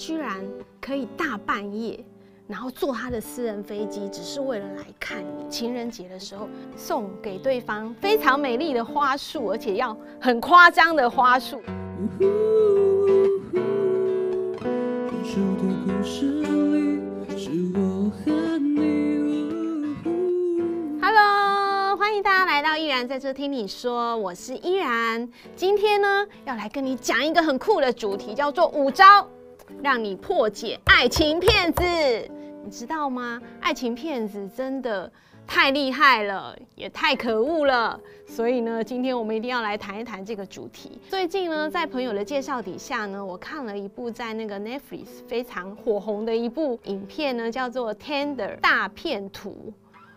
居然可以大半夜，然后坐他的私人飞机，只是为了来看你。情人节的时候送给对方非常美丽的花束，而且要很夸张的花束。Hello，欢迎大家来到依然在这听你说，我是依然。今天呢，要来跟你讲一个很酷的主题，叫做五招让你破解爱情骗子。你知道吗？爱情骗子真的太厉害了，也太可恶了。所以呢，今天我们一定要来谈一谈这个主题。最近呢，在朋友的介绍底下呢，我看了一部在那个 Netflix 非常火红的一部影片呢，叫做《Tender 大片图》。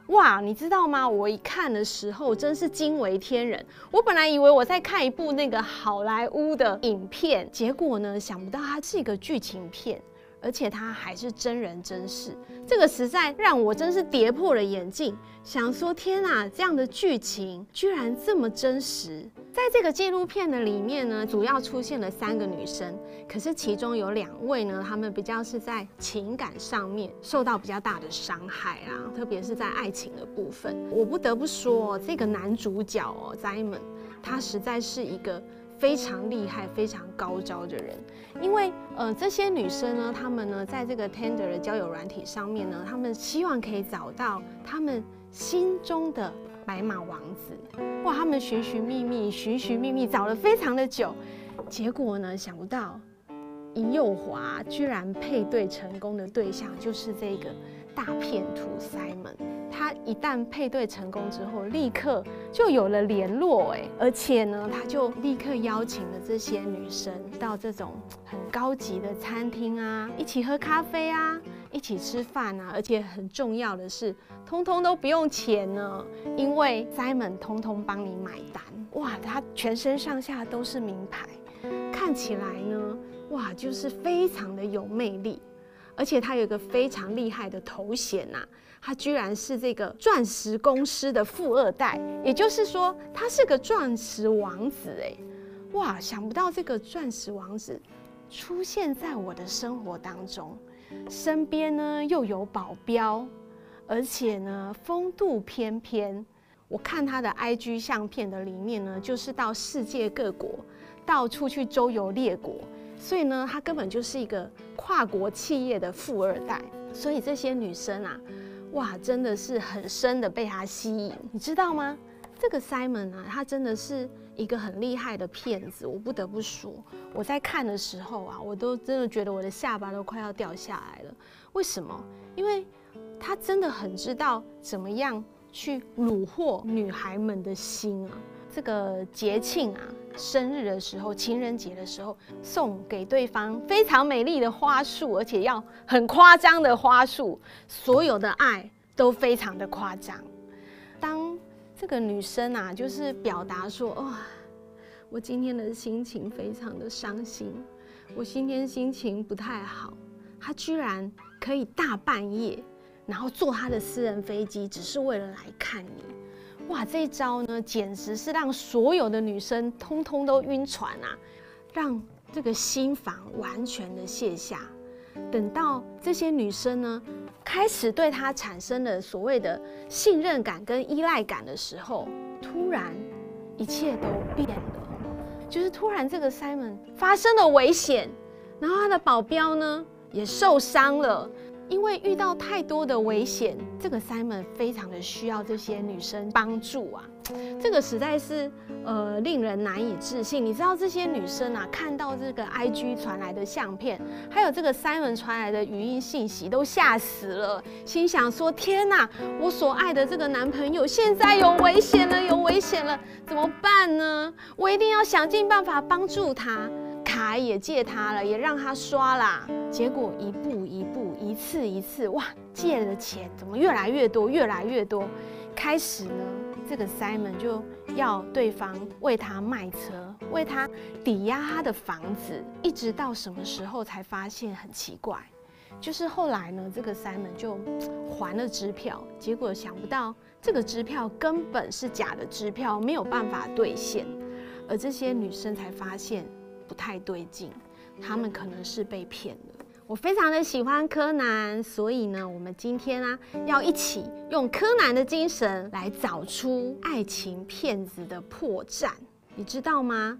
哇，你知道吗？我一看的时候真是惊为天人。我本来以为我在看一部那个好莱坞的影片，结果呢，想不到它是一个剧情片。而且他还是真人真事，这个实在让我真是跌破了眼镜，想说天哪，这样的剧情居然这么真实。在这个纪录片的里面呢，主要出现了三个女生，可是其中有两位呢，她们比较是在情感上面受到比较大的伤害啊，特别是在爱情的部分。我不得不说，这个男主角哦，Simon，他实在是一个。非常厉害、非常高招的人，因为呃，这些女生呢，她们呢，在这个 Tinder 的交友软体上面呢，她们希望可以找到她们心中的白马王子。哇，她们寻寻觅觅、寻寻觅觅，找了非常的久，结果呢，想不到一右滑，居然配对成功的对象就是这个大骗徒 Simon。他一旦配对成功之后，立刻就有了联络，哎，而且呢，他就立刻邀请了这些女生到这种很高级的餐厅啊，一起喝咖啡啊，一起吃饭啊，而且很重要的是，通通都不用钱呢，因为 Simon 通通帮你买单。哇，他全身上下都是名牌，看起来呢，哇，就是非常的有魅力，而且他有一个非常厉害的头衔呐。他居然是这个钻石公司的富二代，也就是说，他是个钻石王子哎！哇，想不到这个钻石王子出现在我的生活当中，身边呢又有保镖，而且呢风度翩翩。我看他的 IG 相片的里面呢，就是到世界各国到处去周游列国，所以呢，他根本就是一个跨国企业的富二代。所以这些女生啊。哇，真的是很深的被他吸引，你知道吗？这个 Simon 啊，他真的是一个很厉害的骗子，我不得不说，我在看的时候啊，我都真的觉得我的下巴都快要掉下来了。为什么？因为他真的很知道怎么样去虏获女孩们的心啊。这个节庆啊，生日的时候，情人节的时候，送给对方非常美丽的花束，而且要很夸张的花束，所有的爱都非常的夸张。当这个女生啊，就是表达说，哇、我今天的心情非常的伤心，我今天心情不太好，她居然可以大半夜，然后坐她的私人飞机，只是为了来看你。哇，这一招呢，简直是让所有的女生通通都晕船啊，让这个心防完全的卸下。等到这些女生呢，开始对他产生了所谓的信任感跟依赖感的时候，突然一切都变了，就是突然这个 Simon 发生了危险，然后他的保镖呢也受伤了。因为遇到太多的危险，这个 Simon 非常的需要这些女生帮助啊，这个实在是呃令人难以置信。你知道这些女生啊，看到这个 IG 传来的相片，还有这个 Simon 传来的语音信息，都吓死了，心想说：天哪，我所爱的这个男朋友现在有危险了，有危险了，怎么办呢？我一定要想尽办法帮助他。卡也借他了，也让他刷啦。结果一步一步，一次一次，哇，借的钱怎么越来越多，越来越多。开始呢，这个 Simon 就要对方为他卖车，为他抵押他的房子，一直到什么时候才发现很奇怪？就是后来呢，这个 Simon 就还了支票，结果想不到这个支票根本是假的支票，没有办法兑现，而这些女生才发现。不太对劲，他们可能是被骗了。我非常的喜欢柯南，所以呢，我们今天啊要一起用柯南的精神来找出爱情骗子的破绽，你知道吗？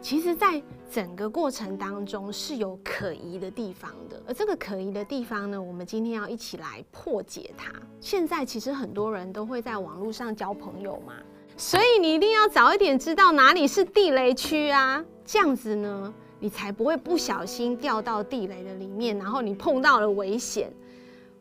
其实，在整个过程当中是有可疑的地方的，而这个可疑的地方呢，我们今天要一起来破解它。现在其实很多人都会在网络上交朋友嘛，所以你一定要早一点知道哪里是地雷区啊，这样子呢，你才不会不小心掉到地雷的里面，然后你碰到了危险，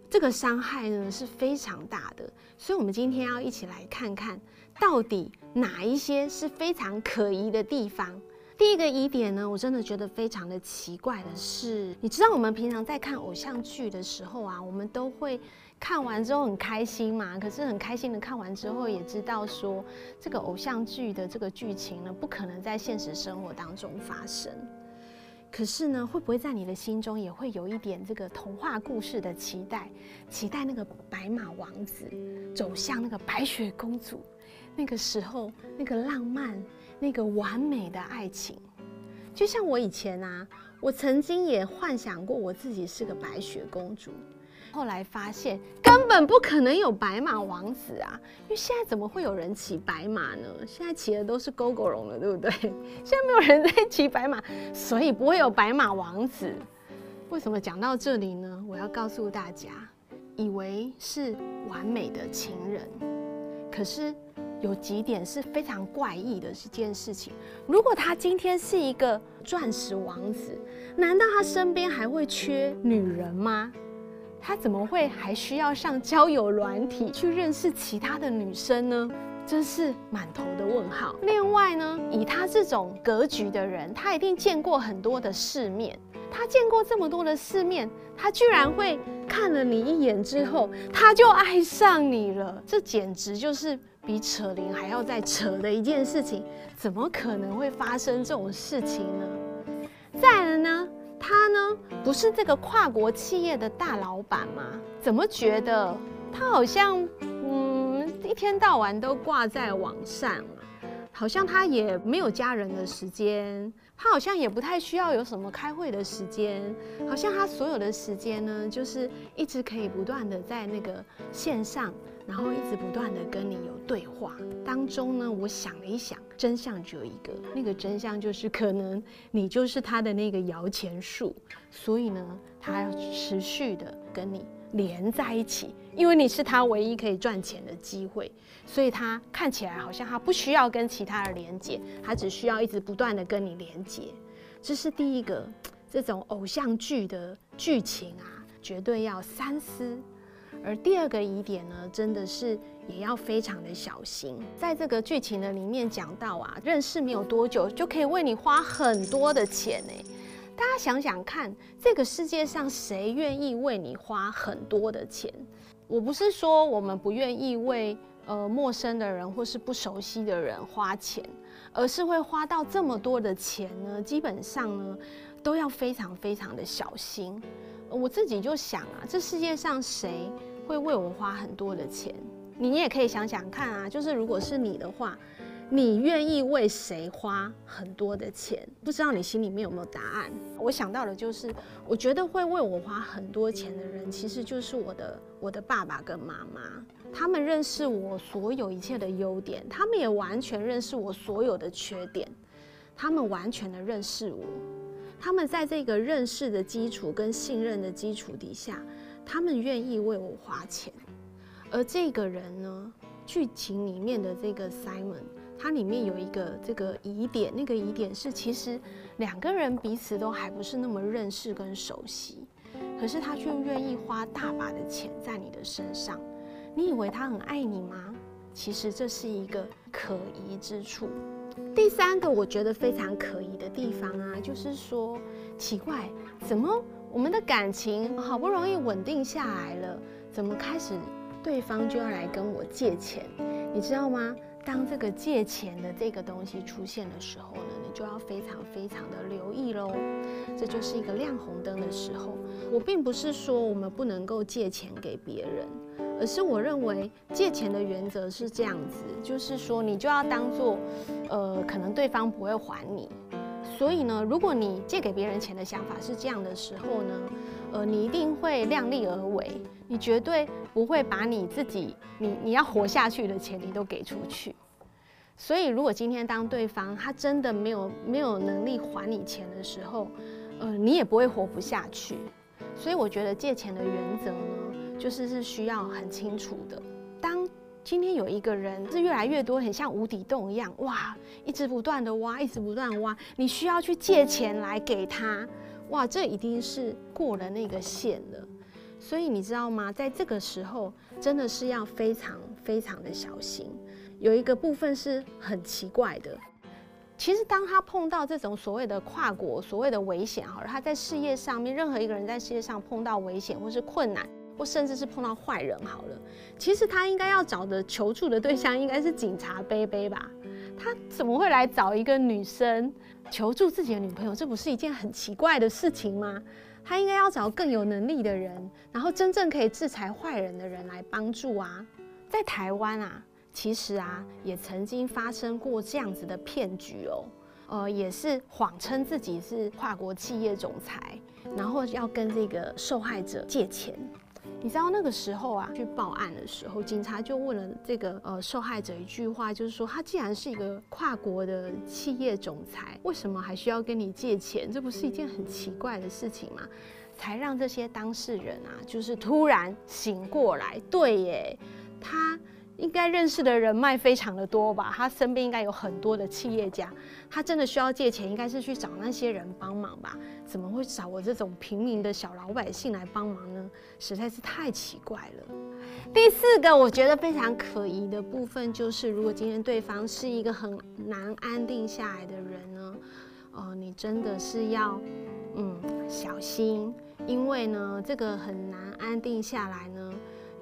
这个伤害呢是非常大的。所以，我们今天要一起来看看到底哪一些是非常可疑的地方。第一个疑点呢，我真的觉得非常的奇怪的是，你知道我们平常在看偶像剧的时候啊，我们都会看完之后很开心嘛。可是很开心的看完之后，也知道说这个偶像剧的这个剧情呢，不可能在现实生活当中发生。可是呢，会不会在你的心中也会有一点这个童话故事的期待？期待那个白马王子走向那个白雪公主，那个时候那个浪漫。那个完美的爱情，就像我以前啊，我曾经也幻想过我自己是个白雪公主，后来发现根本不可能有白马王子啊，因为现在怎么会有人骑白马呢？现在骑的都是 Gogoro 了，对不对？现在没有人在骑白马，所以不会有白马王子。为什么讲到这里呢？我要告诉大家，以为是完美的情人，可是。有几点是非常怪异的一件事情。如果他今天是一个钻石王子，难道他身边还会缺女人吗？他怎么会还需要上交友软体去认识其他的女生呢？真是满头的问号。另外呢，以他这种格局的人，他一定见过很多的世面。他见过这么多的世面，他居然会看了你一眼之后，他就爱上你了。这简直就是。比扯铃还要再扯的一件事情，怎么可能会发生这种事情呢？再来呢，他呢不是这个跨国企业的大老板吗？怎么觉得他好像嗯一天到晚都挂在网上，好像他也没有家人的时间，他好像也不太需要有什么开会的时间，好像他所有的时间呢就是一直可以不断的在那个线上。然后一直不断的跟你有对话。当中呢，我想了一想，真相只有一个，那个真相就是可能你就是他的那个摇钱树，所以呢，他要持续的跟你连在一起，因为你是他唯一可以赚钱的机会，所以他看起来好像他不需要跟其他人连接，他只需要一直不断的跟你连接，这是第一个，这种偶像剧的剧情啊，绝对要三思。而第二个疑点呢，真的是也要非常的小心。在这个剧情的里面讲到啊，认识没有多久就可以为你花很多的钱呢。大家想想看，这个世界上谁愿意为你花很多的钱？我不是说我们不愿意为呃陌生的人或是不熟悉的人花钱，而是会花到这么多的钱呢，基本上呢都要非常非常的小心。我自己就想啊，这世界上谁？会为我花很多的钱，你也可以想想看啊，就是如果是你的话，你愿意为谁花很多的钱？不知道你心里面有没有答案？我想到的就是，我觉得会为我花很多钱的人，其实就是我的我的爸爸跟妈妈。他们认识我所有一切的优点，他们也完全认识我所有的缺点，他们完全的认识我，他们在这个认识的基础跟信任的基础底下。他们愿意为我花钱，而这个人呢，剧情里面的这个 Simon，他里面有一个这个疑点，那个疑点是其实两个人彼此都还不是那么认识跟熟悉，可是他却愿意花大把的钱在你的身上，你以为他很爱你吗？其实这是一个可疑之处。第三个我觉得非常可疑的地方啊，就是说奇怪，怎么？我们的感情好不容易稳定下来了，怎么开始对方就要来跟我借钱？你知道吗？当这个借钱的这个东西出现的时候呢，你就要非常非常的留意喽。这就是一个亮红灯的时候。我并不是说我们不能够借钱给别人，而是我认为借钱的原则是这样子，就是说你就要当做，呃，可能对方不会还你。所以呢，如果你借给别人钱的想法是这样的时候呢，呃，你一定会量力而为，你绝对不会把你自己你你要活下去的钱你都给出去。所以，如果今天当对方他真的没有没有能力还你钱的时候，呃，你也不会活不下去。所以，我觉得借钱的原则呢，就是是需要很清楚的。当今天有一个人是越来越多，很像无底洞一样，哇，一直不断的挖，一直不断挖，你需要去借钱来给他，哇，这一定是过了那个线了。所以你知道吗？在这个时候，真的是要非常非常的小心。有一个部分是很奇怪的，其实当他碰到这种所谓的跨国所谓的危险，哈，他在事业上面，任何一个人在事业上碰到危险或是困难，或甚至是碰到坏人，好了，其实他应该要找的求助的对象应该是警察杯杯吧？他怎么会来找一个女生求助自己的女朋友？这不是一件很奇怪的事情吗？他应该要找更有能力的人，然后真正可以制裁坏人的人来帮助啊，在台湾啊。其实啊，也曾经发生过这样子的骗局哦，呃，也是谎称自己是跨国企业总裁，然后要跟这个受害者借钱。你知道那个时候啊，去报案的时候，警察就问了这个呃受害者一句话，就是说他既然是一个跨国的企业总裁，为什么还需要跟你借钱？这不是一件很奇怪的事情吗？才让这些当事人啊，就是突然醒过来，对耶，他。应该认识的人脉非常的多吧？他身边应该有很多的企业家，他真的需要借钱，应该是去找那些人帮忙吧？怎么会找我这种平民的小老百姓来帮忙呢？实在是太奇怪了。第四个我觉得非常可疑的部分就是，如果今天对方是一个很难安定下来的人呢，呃，你真的是要嗯小心，因为呢，这个很难安定下来呢。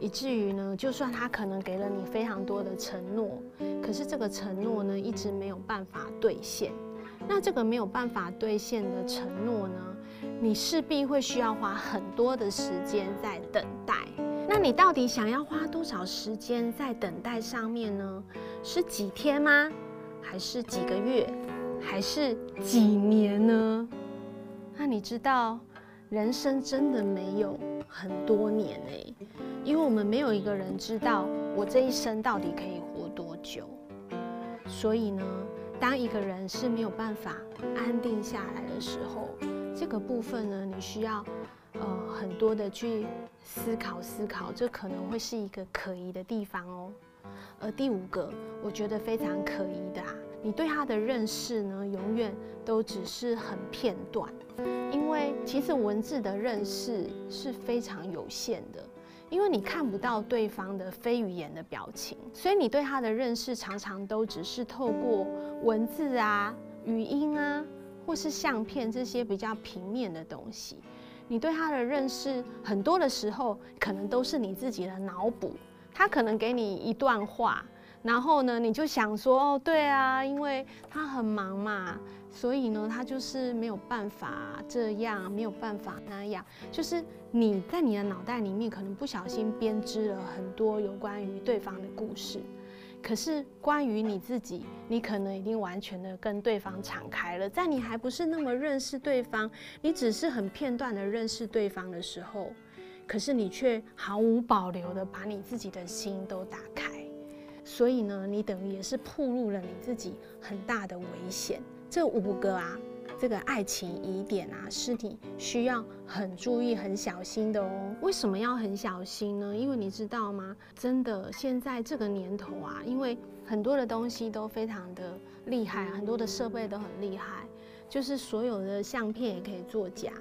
以至于呢，就算他可能给了你非常多的承诺，可是这个承诺呢，一直没有办法兑现。那这个没有办法兑现的承诺呢，你势必会需要花很多的时间在等待。那你到底想要花多少时间在等待上面呢？是几天吗？还是几个月？还是几年呢？那你知道，人生真的没有很多年欸。因为我们没有一个人知道我这一生到底可以活多久，所以呢，当一个人是没有办法安定下来的时候，这个部分呢，你需要呃很多的去思考思考，这可能会是一个可疑的地方哦。而第五个，我觉得非常可疑的啊，你对他的认识呢，永远都只是很片段，因为其实文字的认识是非常有限的。因为你看不到对方的非语言的表情，所以你对他的认识常常都只是透过文字啊、语音啊，或是相片这些比较平面的东西。你对他的认识很多的时候，可能都是你自己的脑补。他可能给你一段话，然后呢，你就想说：“哦，对啊，因为他很忙嘛。”所以呢，他就是没有办法这样，没有办法那样。就是你在你的脑袋里面可能不小心编织了很多有关于对方的故事，可是关于你自己，你可能已经完全的跟对方敞开了。在你还不是那么认识对方，你只是很片段的认识对方的时候，可是你却毫无保留的把你自己的心都打开。所以呢，你等于也是暴露了你自己很大的危险。这五个啊，这个爱情疑点啊，是你需要很注意、很小心的哦。为什么要很小心呢？因为你知道吗？真的，现在这个年头啊，因为很多的东西都非常的厉害，很多的设备都很厉害，就是所有的相片也可以作假，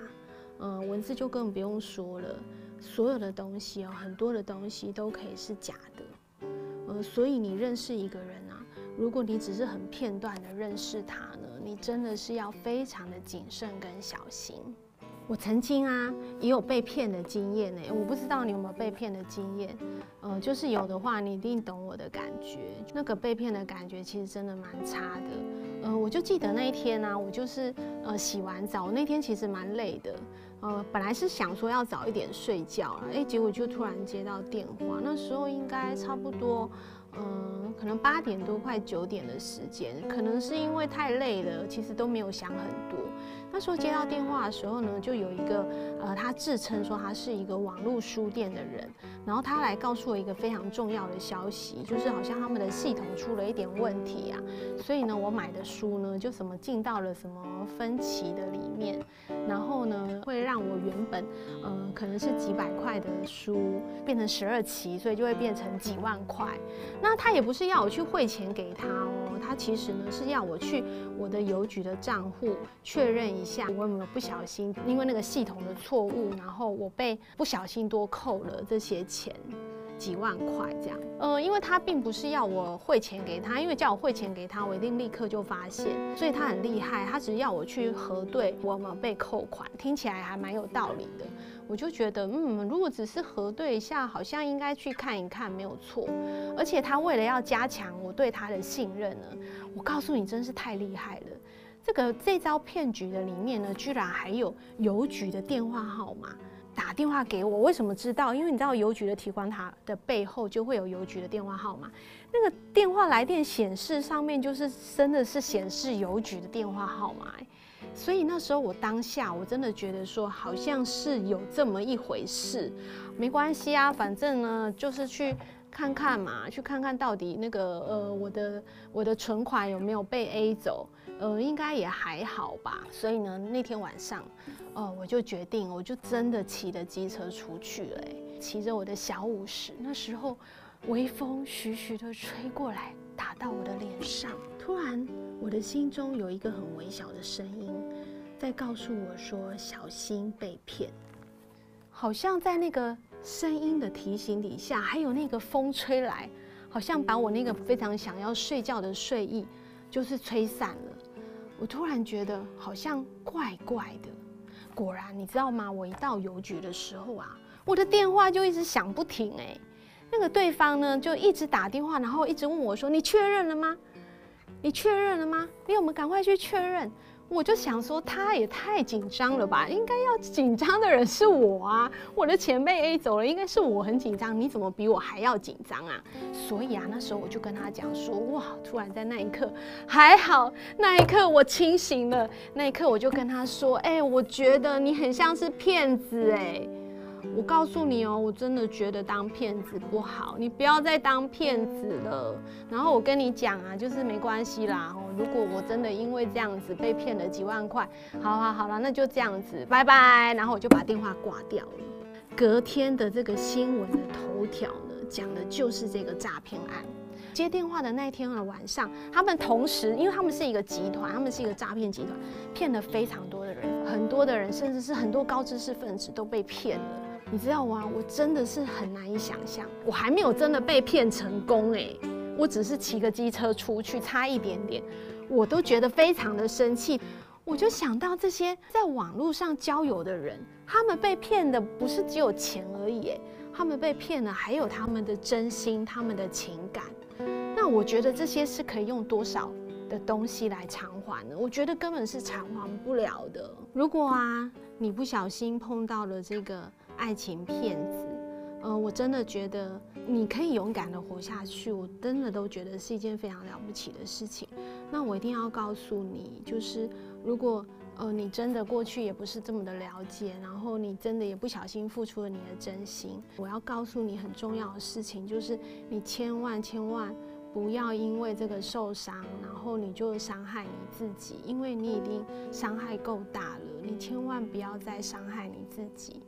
嗯、文字就更不用说了。所有的东西哦，很多的东西都可以是假的，呃，所以你认识一个人啊，如果你只是很片段的认识他呢，你真的是要非常的谨慎跟小心。我曾经啊也有被骗的经验呢，我不知道你有没有被骗的经验，呃，就是有的话你一定懂我的感觉。那个被骗的感觉其实真的蛮差的。呃，我就记得那一天呢，我就是呃洗完澡，那天其实蛮累的，呃，本来是想说要早一点睡觉了，哎，结果就突然接到电话，那时候应该差不多。嗯，可能八点多快九点的时间，可能是因为太累了，其实都没有想很多。那时候接到电话的时候呢，就有一个呃，他自称说他是一个网络书店的人，然后他来告诉我一个非常重要的消息，就是好像他们的系统出了一点问题啊，所以呢，我买的书呢就什么进到了什么分期的里面，然后呢会让我原本呃可能是几百块的书变成十二期，所以就会变成几万块。那他也不是要我去汇钱给他哦，他其实呢是要我去我的邮局的账户确认一下，我有没有不小心因为那个系统的错误，然后我被不小心多扣了这些钱，几万块这样。呃，因为他并不是要我汇钱给他，因为叫我汇钱给他，我一定立刻就发现，所以他很厉害，他只要我去核对我有没有被扣款，听起来还蛮有道理的。我就觉得，嗯，如果只是核对一下，好像应该去看一看，没有错。而且他为了要加强我对他的信任呢，我告诉你，真是太厉害了。这个这招骗局的里面呢，居然还有邮局的电话号码，打电话给我。为什么知道？因为你知道邮局的提款卡的背后就会有邮局的电话号码，那个电话来电显示上面就是真的是显示邮局的电话号码。所以那时候我当下我真的觉得说，好像是有这么一回事。没关系啊，反正呢就是去。看看嘛，去看看到底那个呃，我的我的存款有没有被 A 走？呃，应该也还好吧。所以呢，那天晚上，呃，我就决定，我就真的骑着机车出去了，骑着我的小五十。那时候，微风徐徐的吹过来，打到我的脸上。突然，我的心中有一个很微小的声音，在告诉我说：“小心被骗。”好像在那个。声音的提醒底下，还有那个风吹来，好像把我那个非常想要睡觉的睡意，就是吹散了。我突然觉得好像怪怪的。果然，你知道吗？我一到邮局的时候啊，我的电话就一直响不停哎。那个对方呢，就一直打电话，然后一直问我说：“你确认了吗？你确认了吗？你有没有赶快去确认？”我就想说，他也太紧张了吧？应该要紧张的人是我啊！我的前辈 A 走了，应该是我很紧张。你怎么比我还要紧张啊？所以啊，那时候我就跟他讲说，哇！突然在那一刻，还好，那一刻我清醒了。那一刻我就跟他说，哎、我觉得你很像是骗子，哎。我告诉你哦，我真的觉得当骗子不好，你不要再当骗子了。然后我跟你讲啊，就是没关系啦。哦，如果我真的因为这样子被骗了几万块，好好好了，那就这样子，拜拜。然后我就把电话挂掉了。隔天的这个新闻的头条呢，讲的就是这个诈骗案。接电话的那天的晚上，他们同时，因为他们是一个集团，他们是一个诈骗集团，骗了非常多的人，很多的人，甚至是很多高知识分子都被骗了。你知道吗？我真的是很难以想象，我还没有真的被骗成功哎，我只是骑个机车出去，差一点点，我都觉得非常的生气。我就想到这些在网络上交友的人，他们被骗的不是只有钱而已哎，他们被骗了还有他们的真心、他们的情感。那我觉得这些是可以用多少的东西来偿还呢？我觉得根本是偿还不了的。如果啊，你不小心碰到了这个。爱情骗子，呃，我真的觉得你可以勇敢的活下去，我真的都觉得是一件非常了不起的事情。那我一定要告诉你，就是如果呃你真的过去也不是这么的了解，然后你真的也不小心付出了你的真心，我要告诉你很重要的事情，就是你千万千万不要因为这个受伤，然后你就伤害你自己，因为你已经伤害够大了，你千万不要再伤害你自己。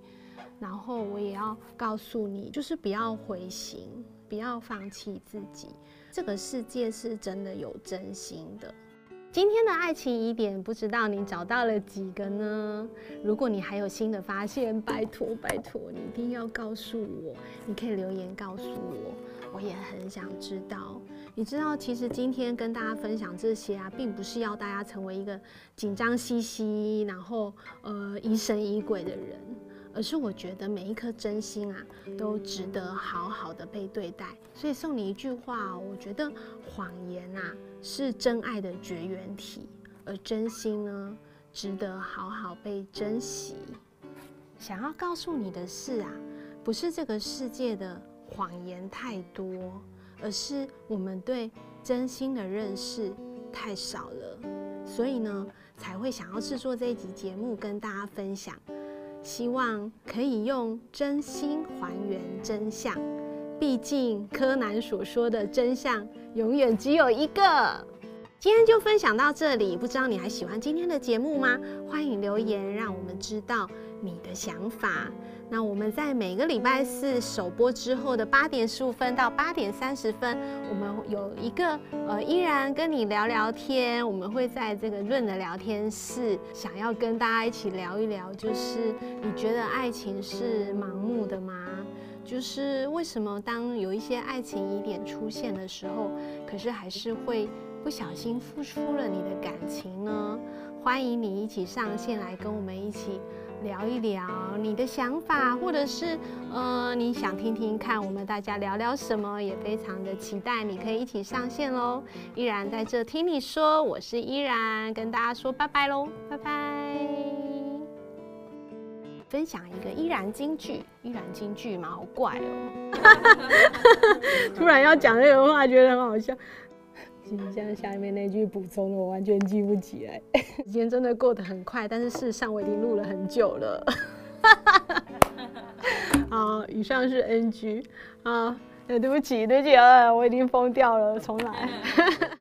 然后我也要告诉你，就是不要灰心，不要放弃自己。这个世界是真的有真心的。今天的爱情疑点，不知道你找到了几个呢？如果你还有新的发现，拜托拜托，你一定要告诉我。你可以留言告诉我，我也很想知道。你知道，其实今天跟大家分享这些啊，并不是要大家成为一个紧张兮兮，然后呃疑神疑鬼的人。而是我觉得每一颗真心啊，都值得好好的被对待。所以送你一句话，我觉得谎言啊是真爱的绝缘体，而真心呢，值得好好被珍惜。想要告诉你的是啊，不是这个世界的谎言太多，而是我们对真心的认识太少了，所以呢，才会想要制作这一集节目跟大家分享，希望可以用真心还原真相。毕竟柯南所说的真相永远只有一个。今天就分享到这里，不知道你还喜欢今天的节目吗？欢迎留言，让我们知道你的想法。那我们在每个礼拜四首播之后的八点十五分到八点三十分，我们有一个呃依然跟你聊聊天。我们会在这个润的聊天室，想要跟大家一起聊一聊，就是你觉得爱情是盲目的吗？就是为什么当有一些爱情疑点出现的时候，可是还是会。不小心付出了你的感情呢？欢迎你一起上线来跟我们一起聊一聊你的想法，或者是呃你想听听看我们大家聊聊什么，也非常的期待你可以一起上线喽。依然在这听你说，我是依然，跟大家说拜拜喽，拜拜。分享一个依然金句，依然金句嘛，好怪哦。突然要讲这个话，觉得很好笑。今天下面那句补充的，我完全记不起来。时间真的过得很快，但是事实上我已经录了很久了。好，以上是 NG 啊，对不起，对不起啊，我已经疯掉了，重来。